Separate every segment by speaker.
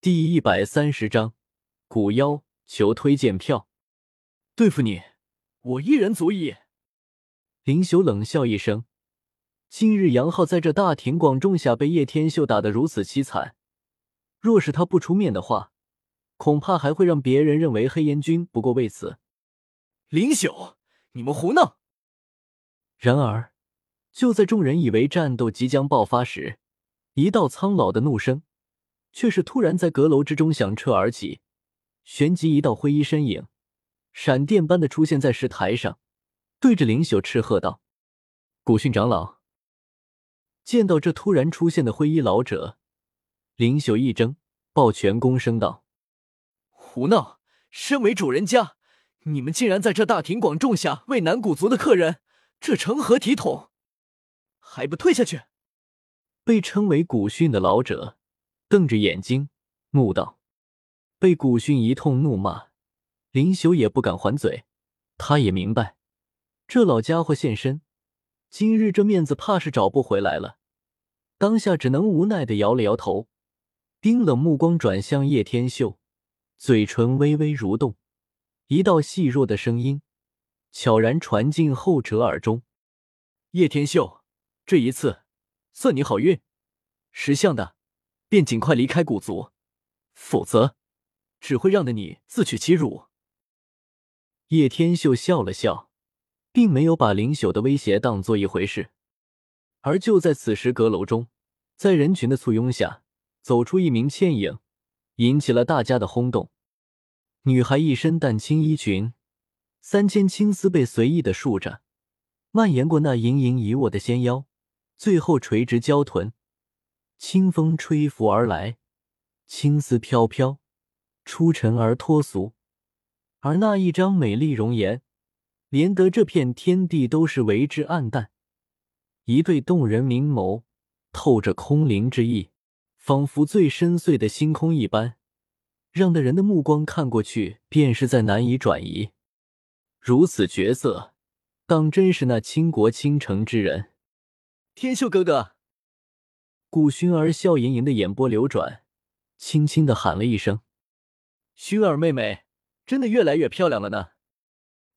Speaker 1: 第一百三十章，古妖求推荐票。对付你，我一人足矣。林修冷笑一声。今日杨浩在这大庭广众下被叶天秀打得如此凄惨，若是他不出面的话，恐怕还会让别人认为黑烟军不过为此。
Speaker 2: 林修，你们胡闹！
Speaker 1: 然而，就在众人以为战斗即将爆发时，一道苍老的怒声却是突然在阁楼之中响彻而起，旋即一道灰衣身影闪电般的出现在石台上，对着林朽斥喝道：“古训长老！”见到这突然出现的灰衣老者，林朽一怔，抱拳躬声道：“
Speaker 2: 胡闹！身为主人家，你们竟然在这大庭广众下为南古族的客人，这成何体统？还不退下去！”
Speaker 1: 被称为古训的老者瞪着眼睛怒道：“被古训一通怒骂，林修也不敢还嘴。他也明白，这老家伙现身，今日这面子怕是找不回来了。”当下只能无奈的摇了摇头，冰冷目光转向叶天秀，嘴唇微微蠕动，一道细弱的声音悄然传进后者耳中：“
Speaker 2: 叶天秀，这一次算你好运，识相的便尽快离开古族，否则只会让的你自取其辱。”
Speaker 1: 叶天秀笑了笑，并没有把林朽的威胁当做一回事。而就在此时，阁楼中，在人群的簇拥下，走出一名倩影，引起了大家的轰动。女孩一身淡青衣裙，三千青丝被随意的束着，蔓延过那盈盈一握的纤腰，最后垂直交臀。清风吹拂而来，青丝飘飘，出尘而脱俗。而那一张美丽容颜，连得这片天地都是为之暗淡。一对动人明眸，透着空灵之意，仿佛最深邃的星空一般，让的人的目光看过去便是在难以转移。如此绝色，当真是那倾国倾城之人。
Speaker 2: 天秀哥哥，
Speaker 1: 古薰儿笑盈盈的眼波流转，轻轻的喊了一声：“
Speaker 2: 薰儿妹妹，真的越来越漂亮了呢。”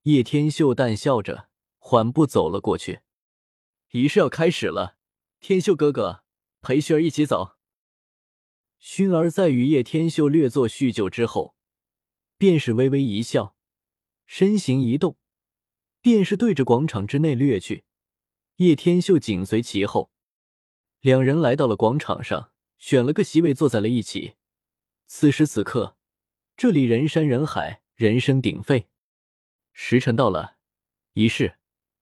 Speaker 1: 叶天秀淡笑着，缓步走了过去。
Speaker 2: 仪式要开始了，天秀哥哥陪薰儿一起走。
Speaker 1: 薰儿在与叶天秀略作叙旧之后，便是微微一笑，身形一动，便是对着广场之内掠去。叶天秀紧随其后，两人来到了广场上，选了个席位坐在了一起。此时此刻，这里人山人海，人声鼎沸。时辰到了，仪式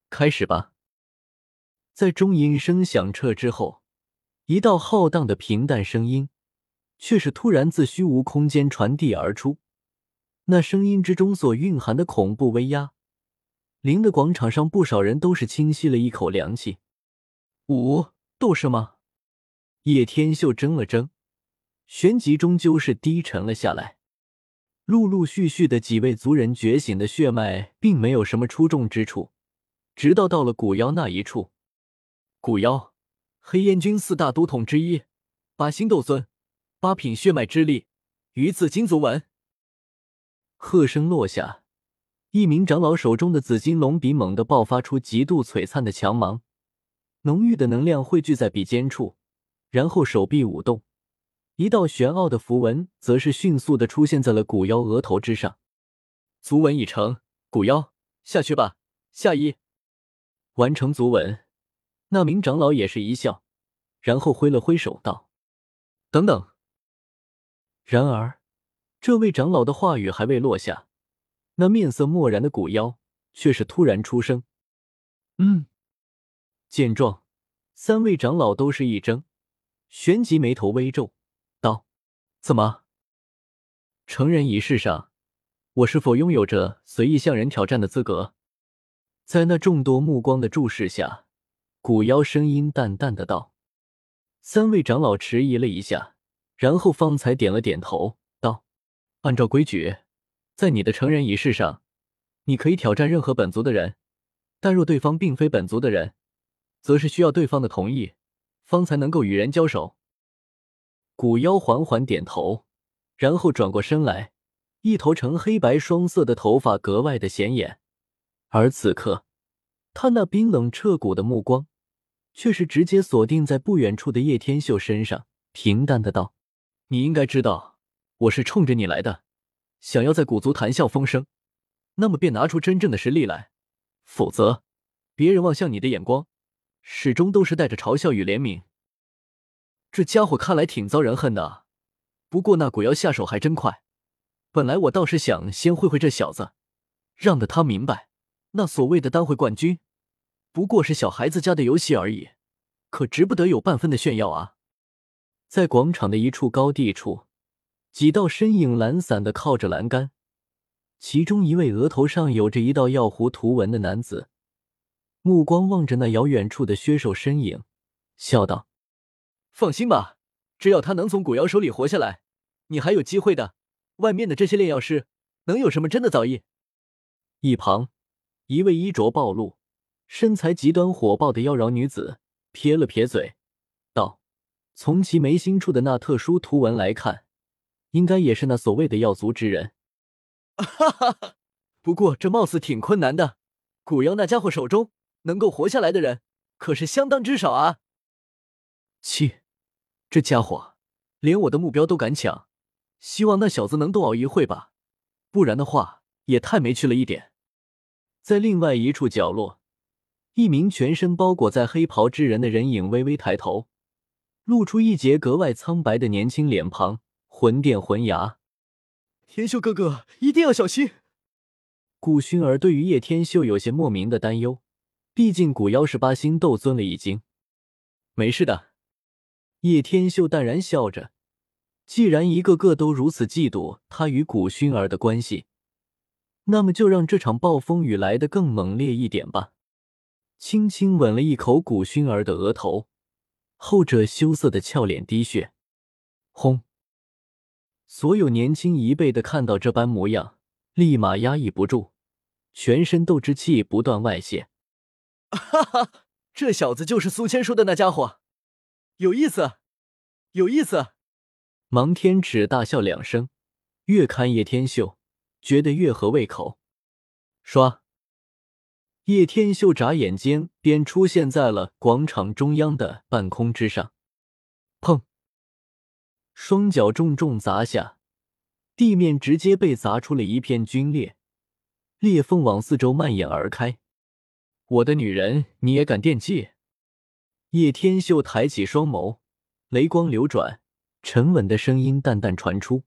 Speaker 1: 开始吧。在钟音声响彻之后，一道浩荡的平淡声音，却是突然自虚无空间传递而出。那声音之中所蕴含的恐怖威压，令的广场上不少人都是轻吸了一口凉气。五斗士吗？叶天秀怔了怔，旋即终究是低沉了下来。陆陆续续的几位族人觉醒的血脉，并没有什么出众之处，直到到了古妖那一处。
Speaker 2: 古妖，黑烟军四大都统之一，八星斗尊，八品血脉之力，鱼子金族纹。
Speaker 1: 喝声落下，一名长老手中的紫金龙笔猛地爆发出极度璀璨的强芒，浓郁的能量汇聚在笔尖处，然后手臂舞动，一道玄奥的符文则是迅速的出现在了古妖额头之上。
Speaker 2: 族纹已成，古妖下去吧。下一，
Speaker 1: 完成族纹。那名长老也是一笑，然后挥了挥手道：“
Speaker 2: 等等。”
Speaker 1: 然而，这位长老的话语还未落下，那面色漠然的古妖却是突然出声：“
Speaker 2: 嗯。”
Speaker 1: 见状，三位长老都是一怔，旋即眉头微皱，道：“怎么？成人仪式上，我是否拥有着随意向人挑战的资格？”在那众多目光的注视下。古妖声音淡淡的道：“三位长老迟疑了一下，然后方才点了点头，道：‘按照规矩，在你的成人仪式上，你可以挑战任何本族的人，但若对方并非本族的人，则是需要对方的同意，方才能够与人交手。’”古妖缓缓点头，然后转过身来，一头呈黑白双色的头发格外的显眼。而此刻，他那冰冷彻骨的目光，却是直接锁定在不远处的叶天秀身上，平淡的道：“
Speaker 2: 你应该知道，我是冲着你来的，想要在古族谈笑风生，那么便拿出真正的实力来，否则，别人望向你的眼光，始终都是带着嘲笑与怜悯。这家伙看来挺遭人恨的。”不过那鬼妖下手还真快，本来我倒是想先会会这小子，让得他明白，那所谓的单会冠军，不过是小孩子家的游戏而已，可值不得有半分的炫耀啊！
Speaker 1: 在广场的一处高地处，几道身影懒散的靠着栏杆，其中一位额头上有着一道药壶图文的男子，目光望着那遥远处的削手身影，笑道：“
Speaker 2: 放心吧。”只要他能从古妖手里活下来，你还有机会的。外面的这些炼药师能有什么真的造诣？
Speaker 1: 一旁，一位衣着暴露、身材极端火爆的妖娆女子撇了撇嘴，道：“从其眉心处的那特殊图文来看，应该也是那所谓的药族之人。”
Speaker 2: 哈哈哈！不过这貌似挺困难的。古妖那家伙手中能够活下来的人，可是相当之少啊。
Speaker 1: 七。
Speaker 2: 这家伙连我的目标都敢抢，希望那小子能多熬一会吧，不然的话也太没趣了一点。
Speaker 1: 在另外一处角落，一名全身包裹在黑袍之人的人影微微抬头，露出一截格外苍白的年轻脸庞，魂殿魂牙。
Speaker 2: 天秀哥哥一定要小心。
Speaker 1: 顾薰儿对于叶天秀有些莫名的担忧，毕竟古妖是八星斗尊了，已经
Speaker 2: 没事的。
Speaker 1: 叶天秀淡然笑着，既然一个个都如此嫉妒他与古薰儿的关系，那么就让这场暴风雨来得更猛烈一点吧。轻轻吻了一口古薰儿的额头，后者羞涩的俏脸滴血。轰！所有年轻一辈的看到这般模样，立马压抑不住，全身斗之气不断外泄。
Speaker 2: 哈哈，这小子就是苏谦说的那家伙。有意思，有意思！
Speaker 1: 芒天尺大笑两声，越看叶天秀觉得越合胃口。唰，叶天秀眨眼间便出现在了广场中央的半空之上。砰！双脚重重砸下，地面直接被砸出了一片龟裂，裂缝往四周蔓延而开。
Speaker 2: 我的女人，你也敢惦记？
Speaker 1: 叶天秀抬起双眸，雷光流转，沉稳的声音淡淡传出。